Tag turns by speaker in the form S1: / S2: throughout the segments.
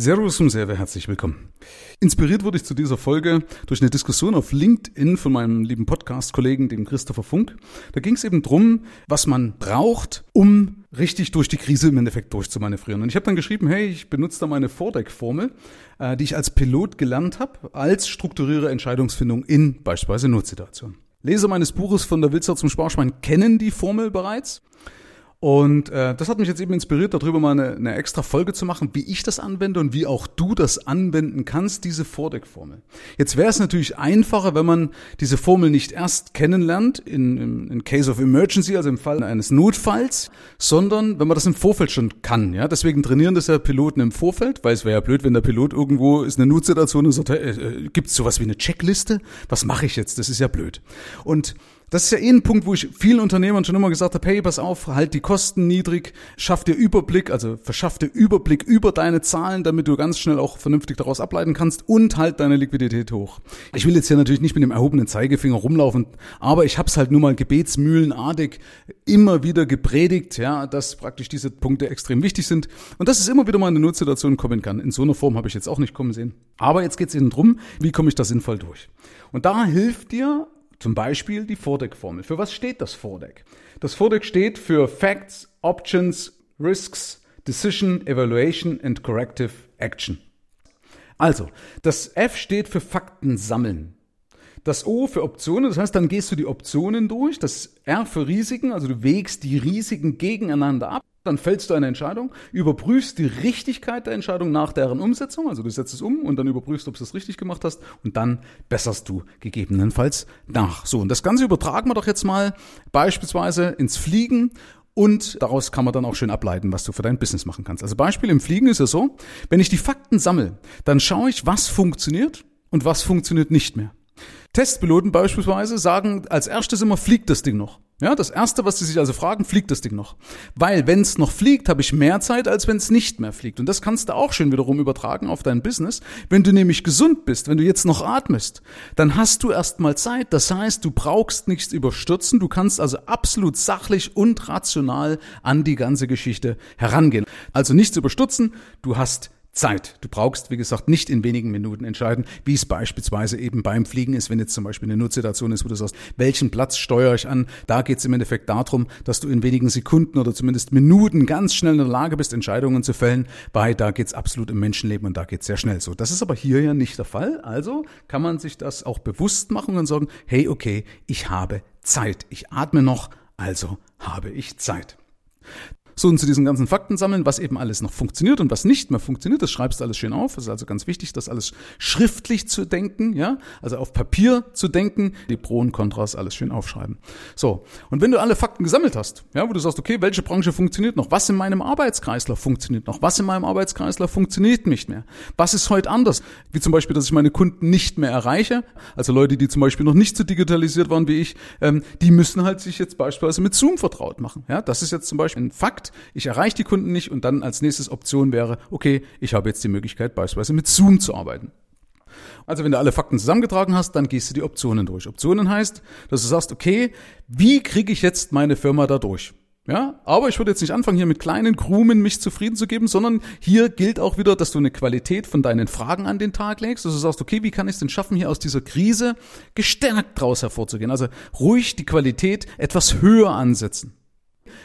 S1: Servus und sehr herzlich willkommen. Inspiriert wurde ich zu dieser Folge durch eine Diskussion auf LinkedIn von meinem lieben Podcast-Kollegen, dem Christopher Funk. Da ging es eben drum, was man braucht, um richtig durch die Krise im Endeffekt durchzumanövrieren. Und ich habe dann geschrieben, hey, ich benutze da meine Vordeck-Formel, äh, die ich als Pilot gelernt habe, als strukturiere Entscheidungsfindung in beispielsweise Notsituationen. Leser meines Buches von der Wilzer zum Sparschwein kennen die Formel bereits. Und äh, das hat mich jetzt eben inspiriert, darüber mal eine, eine extra Folge zu machen, wie ich das anwende und wie auch du das anwenden kannst, diese Vordeck-Formel. Jetzt wäre es natürlich einfacher, wenn man diese Formel nicht erst kennenlernt, in, in, in Case of Emergency, also im Fall eines Notfalls, sondern wenn man das im Vorfeld schon kann. Ja, Deswegen trainieren das ja Piloten im Vorfeld, weil es wäre ja blöd, wenn der Pilot irgendwo ist eine Notsituation und sagt, äh, äh, gibt es sowas wie eine Checkliste? Was mache ich jetzt? Das ist ja blöd. Und das ist ja eh ein Punkt, wo ich vielen Unternehmern schon immer gesagt habe, hey, pass auf, halt die Kosten niedrig, schaff dir Überblick, also verschaff dir Überblick über deine Zahlen, damit du ganz schnell auch vernünftig daraus ableiten kannst und halt deine Liquidität hoch. Ich will jetzt hier natürlich nicht mit dem erhobenen Zeigefinger rumlaufen, aber ich habe es halt nur mal gebetsmühlenartig immer wieder gepredigt, ja, dass praktisch diese Punkte extrem wichtig sind und dass es immer wieder mal in eine Notsituation kommen kann. In so einer Form habe ich jetzt auch nicht kommen sehen. Aber jetzt geht es eben drum, wie komme ich da sinnvoll durch. Und da hilft dir zum Beispiel die Vordeck-Formel. Für was steht das Vordeck? Das Vordeck steht für Facts, Options, Risks, Decision, Evaluation and Corrective Action. Also, das F steht für Fakten sammeln. Das O für Optionen, das heißt, dann gehst du die Optionen durch. Das R für Risiken, also du wägst die Risiken gegeneinander ab. Dann fällst du eine Entscheidung, überprüfst die Richtigkeit der Entscheidung nach deren Umsetzung, also du setzt es um und dann überprüfst, ob du es richtig gemacht hast und dann besserst du gegebenenfalls nach. So, und das Ganze übertragen wir doch jetzt mal beispielsweise ins Fliegen und daraus kann man dann auch schön ableiten, was du für dein Business machen kannst. Also Beispiel im Fliegen ist es so, wenn ich die Fakten sammle, dann schaue ich, was funktioniert und was funktioniert nicht mehr. Testpiloten beispielsweise sagen als erstes immer, fliegt das Ding noch. Ja, das erste, was sie sich also fragen, fliegt das Ding noch? Weil wenn es noch fliegt, habe ich mehr Zeit, als wenn es nicht mehr fliegt. Und das kannst du auch schön wiederum übertragen auf dein Business. Wenn du nämlich gesund bist, wenn du jetzt noch atmest, dann hast du erstmal Zeit. Das heißt, du brauchst nichts überstürzen. Du kannst also absolut sachlich und rational an die ganze Geschichte herangehen. Also nichts überstürzen. Du hast Zeit. Du brauchst, wie gesagt, nicht in wenigen Minuten entscheiden, wie es beispielsweise eben beim Fliegen ist, wenn jetzt zum Beispiel eine Notsituation ist, wo du sagst, welchen Platz steuere ich an? Da geht es im Endeffekt darum, dass du in wenigen Sekunden oder zumindest Minuten ganz schnell in der Lage bist, Entscheidungen zu fällen, weil da geht es absolut im Menschenleben und da geht es sehr schnell so. Das ist aber hier ja nicht der Fall. Also kann man sich das auch bewusst machen und sagen, hey, okay, ich habe Zeit. Ich atme noch, also habe ich Zeit. So, und zu diesen ganzen Fakten sammeln, was eben alles noch funktioniert und was nicht mehr funktioniert, das schreibst du alles schön auf. Es ist also ganz wichtig, das alles schriftlich zu denken, ja, also auf Papier zu denken, die Pro und Kontras alles schön aufschreiben. So, und wenn du alle Fakten gesammelt hast, ja, wo du sagst, okay, welche Branche funktioniert noch, was in meinem Arbeitskreislauf funktioniert noch, was in meinem Arbeitskreislauf funktioniert nicht mehr, was ist heute anders, wie zum Beispiel, dass ich meine Kunden nicht mehr erreiche, also Leute, die zum Beispiel noch nicht so digitalisiert waren wie ich, ähm, die müssen halt sich jetzt beispielsweise mit Zoom vertraut machen, ja, das ist jetzt zum Beispiel ein Fakt, ich erreiche die Kunden nicht und dann als nächstes Option wäre, okay, ich habe jetzt die Möglichkeit beispielsweise mit Zoom zu arbeiten. Also wenn du alle Fakten zusammengetragen hast, dann gehst du die Optionen durch. Optionen heißt, dass du sagst, okay, wie kriege ich jetzt meine Firma da durch? Ja, aber ich würde jetzt nicht anfangen, hier mit kleinen Krumen mich zufrieden zu geben, sondern hier gilt auch wieder, dass du eine Qualität von deinen Fragen an den Tag legst, dass du sagst, okay, wie kann ich es denn schaffen, hier aus dieser Krise gestärkt draus hervorzugehen? Also ruhig die Qualität etwas höher ansetzen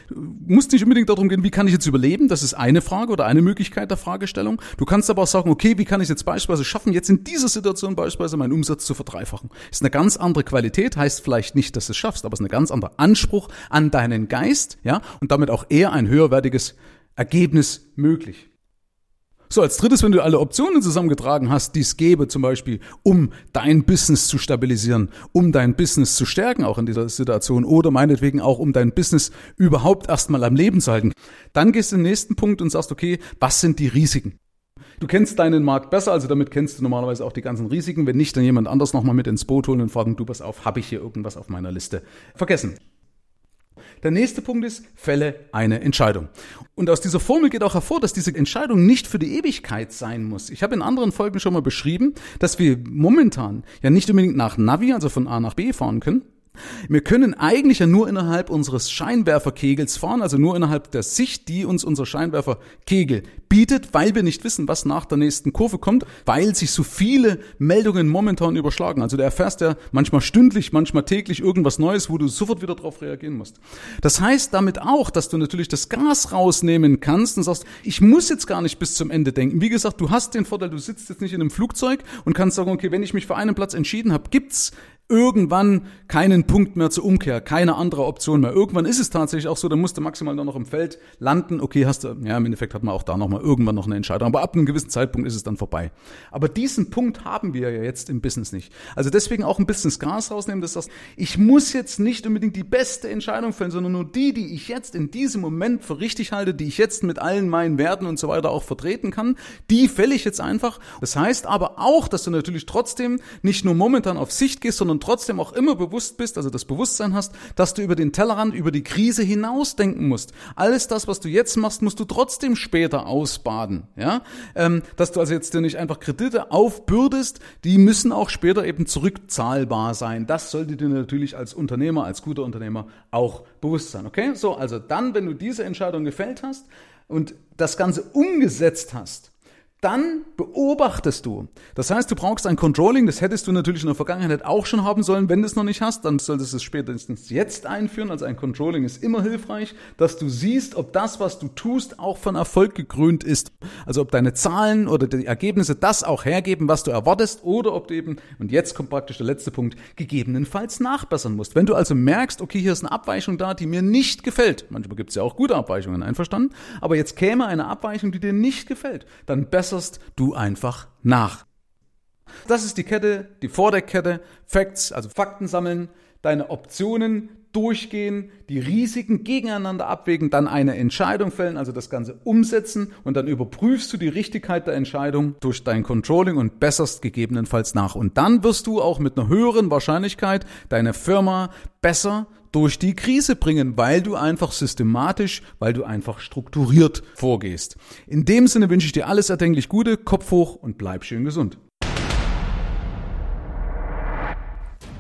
S1: muss nicht unbedingt darum gehen, wie kann ich jetzt überleben? Das ist eine Frage oder eine Möglichkeit der Fragestellung. Du kannst aber auch sagen, okay, wie kann ich jetzt beispielsweise schaffen, jetzt in dieser Situation beispielsweise meinen Umsatz zu verdreifachen? Ist eine ganz andere Qualität, heißt vielleicht nicht, dass du es schaffst, aber es ist ein ganz anderer Anspruch an deinen Geist, ja, und damit auch eher ein höherwertiges Ergebnis möglich. So, als drittes, wenn du alle Optionen zusammengetragen hast, die es gäbe, zum Beispiel, um dein Business zu stabilisieren, um dein Business zu stärken, auch in dieser Situation, oder meinetwegen auch, um dein Business überhaupt erstmal am Leben zu halten, dann gehst du in den nächsten Punkt und sagst, okay, was sind die Risiken? Du kennst deinen Markt besser, also damit kennst du normalerweise auch die ganzen Risiken. Wenn nicht, dann jemand anders nochmal mit ins Boot holen und fragen, du pass auf, habe ich hier irgendwas auf meiner Liste vergessen? Der nächste Punkt ist, fälle eine Entscheidung. Und aus dieser Formel geht auch hervor, dass diese Entscheidung nicht für die Ewigkeit sein muss. Ich habe in anderen Folgen schon mal beschrieben, dass wir momentan ja nicht unbedingt nach Navi, also von A nach B fahren können, Wir können eigentlich ja nur innerhalb unseres Scheinwerferkegels fahren, also nur innerhalb der Sicht, die uns unser Scheinwerferkegel bietet, weil wir nicht wissen, was nach der nächsten Kurve kommt, weil sich so viele Meldungen momentan überschlagen. Also du erfährst ja manchmal stündlich, manchmal täglich irgendwas Neues, wo du sofort wieder darauf reagieren musst. Das heißt damit auch, dass du natürlich das Gas rausnehmen kannst und sagst, ich muss jetzt gar nicht bis zum Ende denken. Wie gesagt, du hast den Vorteil, du sitzt jetzt nicht in einem Flugzeug und kannst sagen, okay, wenn ich mich für einen Platz entschieden habe, gibt's irgendwann keinen Punkt mehr zur Umkehr, keine andere Option mehr. Irgendwann ist es tatsächlich auch so, dann musst du maximal nur noch im Feld landen. Okay, hast du, ja, im Endeffekt hat man auch da nochmal irgendwann noch eine Entscheidung. Aber ab einem gewissen Zeitpunkt ist es dann vorbei. Aber diesen Punkt haben wir ja jetzt im Business nicht. Also deswegen auch ein bisschen das Gas rausnehmen, dass das, ich muss jetzt nicht unbedingt die beste Entscheidung fällen, sondern nur die, die ich jetzt in diesem Moment für richtig halte, die ich jetzt mit allen meinen Werten und so weiter auch vertreten kann, die fälle ich jetzt einfach. Das heißt aber auch, dass du natürlich trotzdem nicht nur momentan auf Sicht gehst, sondern trotzdem auch immer bewusst bist, also das Bewusstsein hast, dass du über den Tellerrand, über die Krise hinaus denken musst. Alles das, was du jetzt machst, musst du trotzdem später ausbaden. Ja, ähm, dass du also jetzt dir nicht einfach Kredite aufbürdest, die müssen auch später eben zurückzahlbar sein. Das sollte dir natürlich als Unternehmer, als guter Unternehmer auch bewusst sein. Okay, so also dann, wenn du diese Entscheidung gefällt hast und das Ganze umgesetzt hast, dann beobachtest du. Das heißt, du brauchst ein Controlling, das hättest du natürlich in der Vergangenheit auch schon haben sollen. Wenn du es noch nicht hast, dann solltest du es spätestens jetzt einführen. Also ein Controlling ist immer hilfreich, dass du siehst, ob das, was du tust, auch von Erfolg gekrönt ist. Also ob deine Zahlen oder die Ergebnisse das auch hergeben, was du erwartest, oder ob du eben, und jetzt kommt praktisch der letzte Punkt, gegebenenfalls nachbessern musst. Wenn du also merkst, okay, hier ist eine Abweichung da, die mir nicht gefällt, manchmal gibt es ja auch gute Abweichungen, einverstanden, aber jetzt käme eine Abweichung, die dir nicht gefällt, dann besser besserst du einfach nach. Das ist die Kette, die Vorderkette, Facts, also Fakten sammeln, deine Optionen durchgehen, die Risiken gegeneinander abwägen, dann eine Entscheidung fällen, also das Ganze umsetzen und dann überprüfst du die Richtigkeit der Entscheidung durch dein Controlling und besserst gegebenenfalls nach. Und dann wirst du auch mit einer höheren Wahrscheinlichkeit deine Firma besser durch die Krise bringen, weil du einfach systematisch, weil du einfach strukturiert vorgehst. In dem Sinne wünsche ich dir alles erdenklich Gute, Kopf hoch und bleib schön gesund.